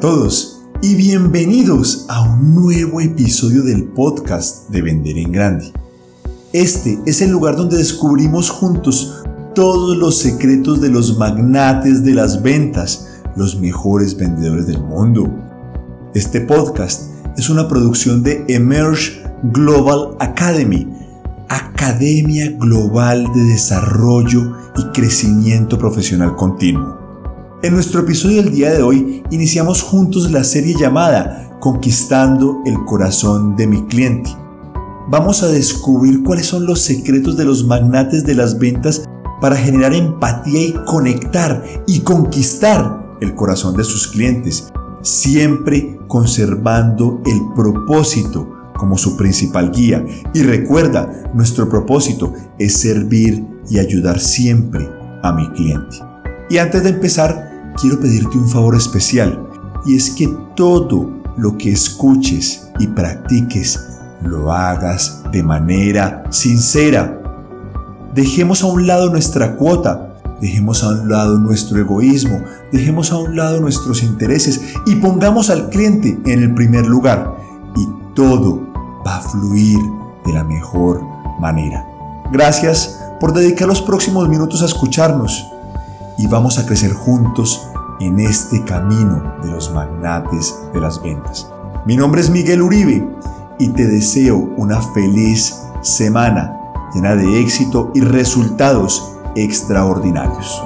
todos y bienvenidos a un nuevo episodio del podcast de Vender en Grande. Este es el lugar donde descubrimos juntos todos los secretos de los magnates de las ventas, los mejores vendedores del mundo. Este podcast es una producción de Emerge Global Academy, Academia Global de Desarrollo y Crecimiento Profesional Continuo. En nuestro episodio del día de hoy iniciamos juntos la serie llamada Conquistando el corazón de mi cliente. Vamos a descubrir cuáles son los secretos de los magnates de las ventas para generar empatía y conectar y conquistar el corazón de sus clientes, siempre conservando el propósito como su principal guía. Y recuerda, nuestro propósito es servir y ayudar siempre a mi cliente. Y antes de empezar, quiero pedirte un favor especial y es que todo lo que escuches y practiques lo hagas de manera sincera. Dejemos a un lado nuestra cuota, dejemos a un lado nuestro egoísmo, dejemos a un lado nuestros intereses y pongamos al cliente en el primer lugar y todo va a fluir de la mejor manera. Gracias por dedicar los próximos minutos a escucharnos y vamos a crecer juntos en este camino de los magnates de las ventas. Mi nombre es Miguel Uribe y te deseo una feliz semana llena de éxito y resultados extraordinarios.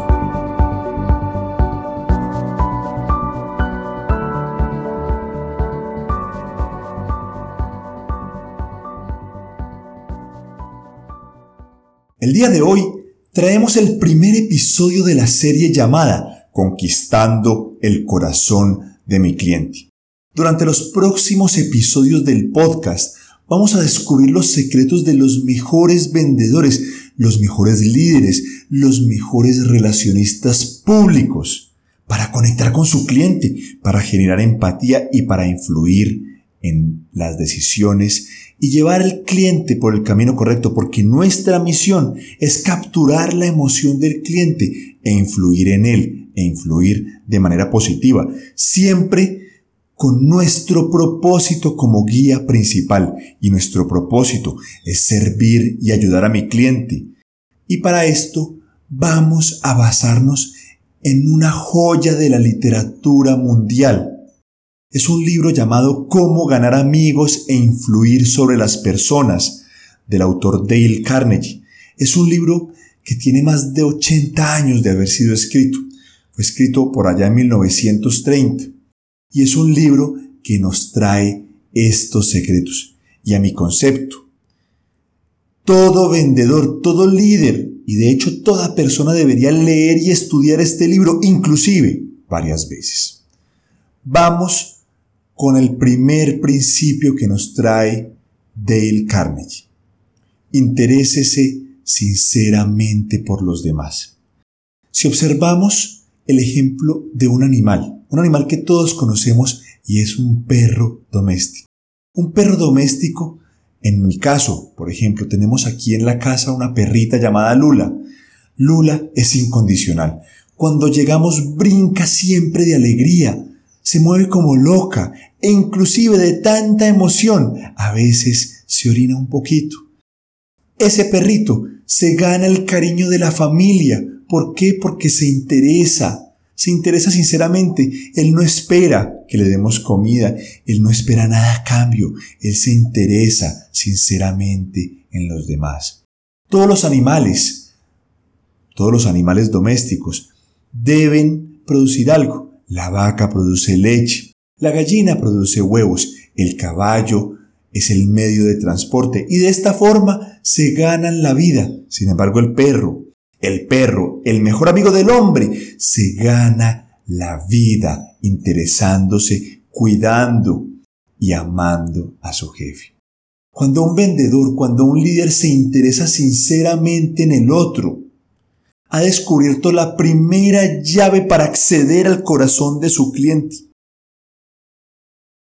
El día de hoy traemos el primer episodio de la serie llamada Conquistando el corazón de mi cliente. Durante los próximos episodios del podcast vamos a descubrir los secretos de los mejores vendedores, los mejores líderes, los mejores relacionistas públicos para conectar con su cliente, para generar empatía y para influir en las decisiones y llevar al cliente por el camino correcto, porque nuestra misión es capturar la emoción del cliente e influir en él, e influir de manera positiva, siempre con nuestro propósito como guía principal. Y nuestro propósito es servir y ayudar a mi cliente. Y para esto vamos a basarnos en una joya de la literatura mundial, es un libro llamado Cómo ganar amigos e influir sobre las personas, del autor Dale Carnegie. Es un libro que tiene más de 80 años de haber sido escrito. Fue escrito por allá en 1930. Y es un libro que nos trae estos secretos. Y a mi concepto, todo vendedor, todo líder, y de hecho toda persona debería leer y estudiar este libro, inclusive varias veces. Vamos con el primer principio que nos trae Dale Carnegie. Interésese sinceramente por los demás. Si observamos el ejemplo de un animal, un animal que todos conocemos y es un perro doméstico. Un perro doméstico, en mi caso, por ejemplo, tenemos aquí en la casa una perrita llamada Lula. Lula es incondicional. Cuando llegamos brinca siempre de alegría, se mueve como loca e inclusive de tanta emoción a veces se orina un poquito. Ese perrito se gana el cariño de la familia. ¿Por qué? Porque se interesa. Se interesa sinceramente. Él no espera que le demos comida. Él no espera nada a cambio. Él se interesa sinceramente en los demás. Todos los animales, todos los animales domésticos deben producir algo. La vaca produce leche, la gallina produce huevos, el caballo es el medio de transporte y de esta forma se ganan la vida. Sin embargo, el perro, el perro, el mejor amigo del hombre, se gana la vida interesándose, cuidando y amando a su jefe. Cuando un vendedor, cuando un líder se interesa sinceramente en el otro, ha descubierto la primera llave para acceder al corazón de su cliente.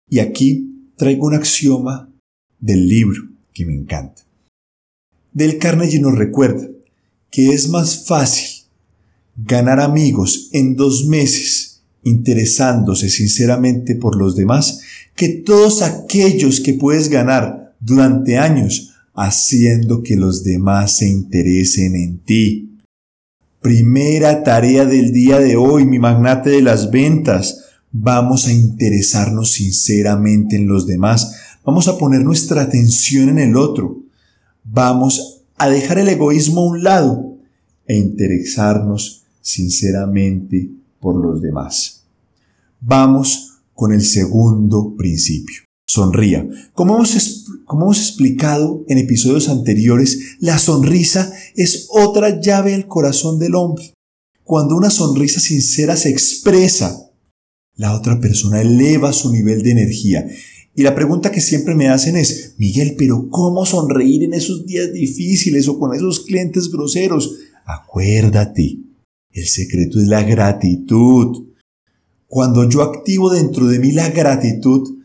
Y aquí traigo un axioma del libro que me encanta. Del Carnegie nos recuerda que es más fácil ganar amigos en dos meses interesándose sinceramente por los demás que todos aquellos que puedes ganar durante años haciendo que los demás se interesen en ti. Primera tarea del día de hoy, mi magnate de las ventas. Vamos a interesarnos sinceramente en los demás. Vamos a poner nuestra atención en el otro. Vamos a dejar el egoísmo a un lado e interesarnos sinceramente por los demás. Vamos con el segundo principio. Sonría. Como hemos, como hemos explicado en episodios anteriores, la sonrisa es otra llave al corazón del hombre. Cuando una sonrisa sincera se expresa, la otra persona eleva su nivel de energía. Y la pregunta que siempre me hacen es, Miguel, pero ¿cómo sonreír en esos días difíciles o con esos clientes groseros? Acuérdate, el secreto es la gratitud. Cuando yo activo dentro de mí la gratitud,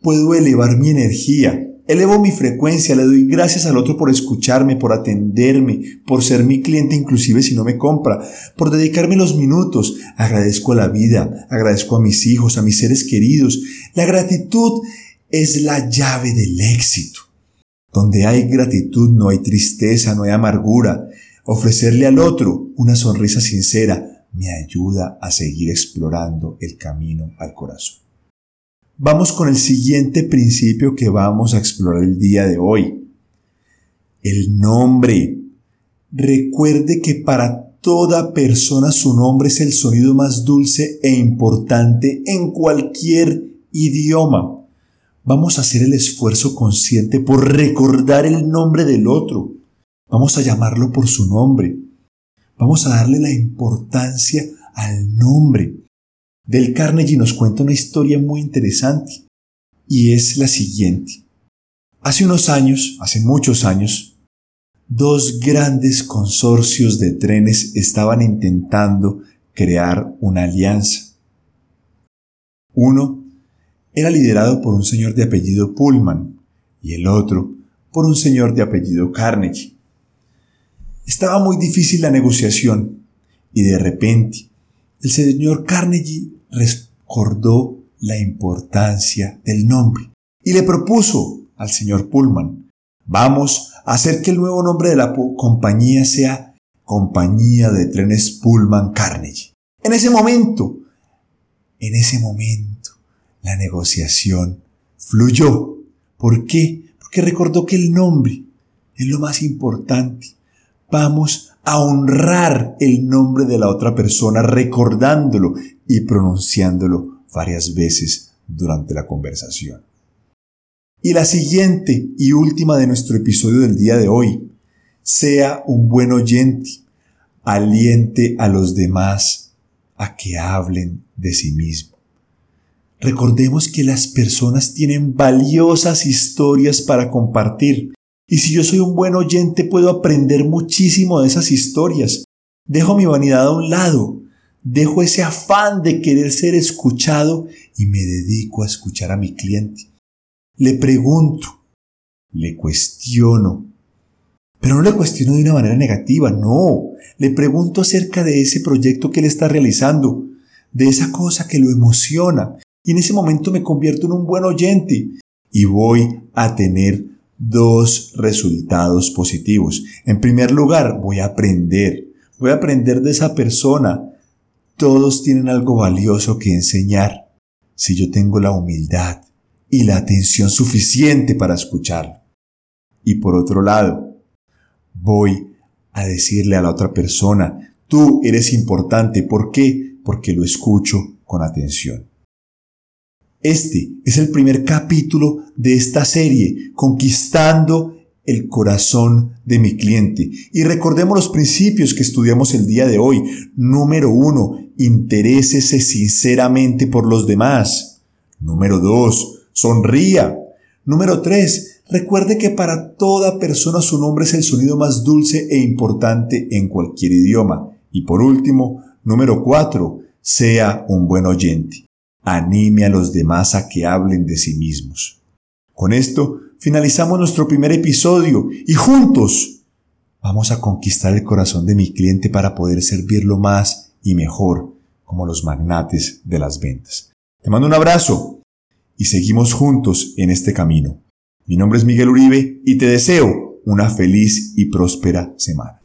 puedo elevar mi energía, elevo mi frecuencia, le doy gracias al otro por escucharme, por atenderme, por ser mi cliente inclusive si no me compra, por dedicarme los minutos, agradezco a la vida, agradezco a mis hijos, a mis seres queridos. La gratitud es la llave del éxito. Donde hay gratitud no hay tristeza, no hay amargura. Ofrecerle al otro una sonrisa sincera me ayuda a seguir explorando el camino al corazón. Vamos con el siguiente principio que vamos a explorar el día de hoy. El nombre. Recuerde que para toda persona su nombre es el sonido más dulce e importante en cualquier idioma. Vamos a hacer el esfuerzo consciente por recordar el nombre del otro. Vamos a llamarlo por su nombre. Vamos a darle la importancia al nombre. Del Carnegie nos cuenta una historia muy interesante y es la siguiente. Hace unos años, hace muchos años, dos grandes consorcios de trenes estaban intentando crear una alianza. Uno era liderado por un señor de apellido Pullman y el otro por un señor de apellido Carnegie. Estaba muy difícil la negociación y de repente el señor Carnegie recordó la importancia del nombre y le propuso al señor Pullman, vamos a hacer que el nuevo nombre de la compañía sea Compañía de Trenes Pullman Carnegie. En ese momento, en ese momento, la negociación fluyó. ¿Por qué? Porque recordó que el nombre es lo más importante. Vamos a honrar el nombre de la otra persona recordándolo y pronunciándolo varias veces durante la conversación. Y la siguiente y última de nuestro episodio del día de hoy, sea un buen oyente, aliente a los demás a que hablen de sí mismo. Recordemos que las personas tienen valiosas historias para compartir y si yo soy un buen oyente puedo aprender muchísimo de esas historias. Dejo mi vanidad a un lado, dejo ese afán de querer ser escuchado y me dedico a escuchar a mi cliente. Le pregunto, le cuestiono, pero no le cuestiono de una manera negativa, no, le pregunto acerca de ese proyecto que él está realizando, de esa cosa que lo emociona, y en ese momento me convierto en un buen oyente y voy a tener dos resultados positivos. En primer lugar, voy a aprender. Voy a aprender de esa persona. Todos tienen algo valioso que enseñar. Si yo tengo la humildad y la atención suficiente para escuchar. Y por otro lado, voy a decirle a la otra persona, tú eres importante. ¿Por qué? Porque lo escucho con atención. Este es el primer capítulo de esta serie, Conquistando el corazón de mi cliente. Y recordemos los principios que estudiamos el día de hoy. Número uno, interésese sinceramente por los demás. Número dos, sonría. Número tres, recuerde que para toda persona su nombre es el sonido más dulce e importante en cualquier idioma. Y por último, número cuatro, sea un buen oyente anime a los demás a que hablen de sí mismos. Con esto finalizamos nuestro primer episodio y juntos vamos a conquistar el corazón de mi cliente para poder servirlo más y mejor como los magnates de las ventas. Te mando un abrazo y seguimos juntos en este camino. Mi nombre es Miguel Uribe y te deseo una feliz y próspera semana.